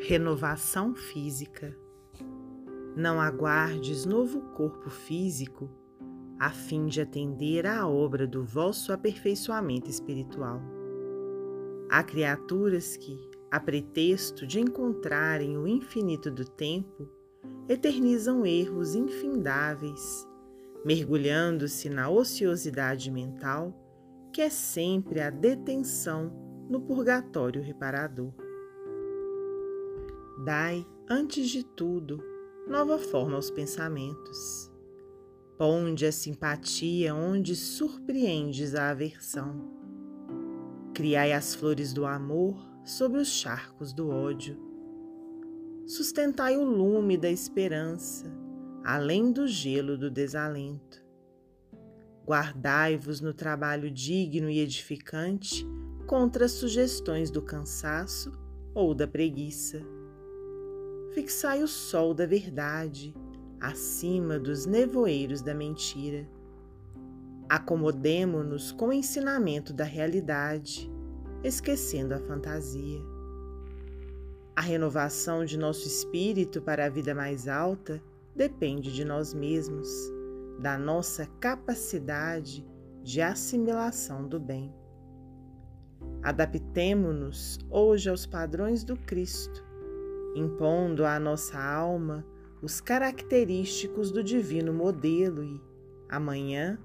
Renovação física. Não aguardes novo corpo físico a fim de atender à obra do vosso aperfeiçoamento espiritual. Há criaturas que, a pretexto de encontrarem o infinito do tempo, eternizam erros infindáveis, mergulhando-se na ociosidade mental, que é sempre a detenção no purgatório reparador. Dai, antes de tudo, nova forma aos pensamentos. Ponde a simpatia onde surpreendes a aversão. Criai as flores do amor sobre os charcos do ódio. Sustentai o lume da esperança, além do gelo do desalento. Guardai-vos no trabalho digno e edificante contra as sugestões do cansaço ou da preguiça fixai o sol da verdade acima dos nevoeiros da mentira. Acomodemo-nos com o ensinamento da realidade, esquecendo a fantasia. A renovação de nosso espírito para a vida mais alta depende de nós mesmos, da nossa capacidade de assimilação do bem. Adaptemo-nos hoje aos padrões do Cristo impondo à nossa alma os característicos do divino modelo e, amanhã,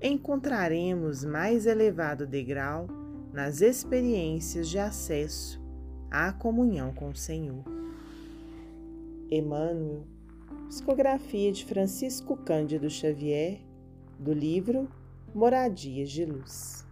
encontraremos mais elevado degrau nas experiências de acesso à comunhão com o Senhor. Emmanuel, psicografia de Francisco Cândido Xavier, do livro Moradias de Luz.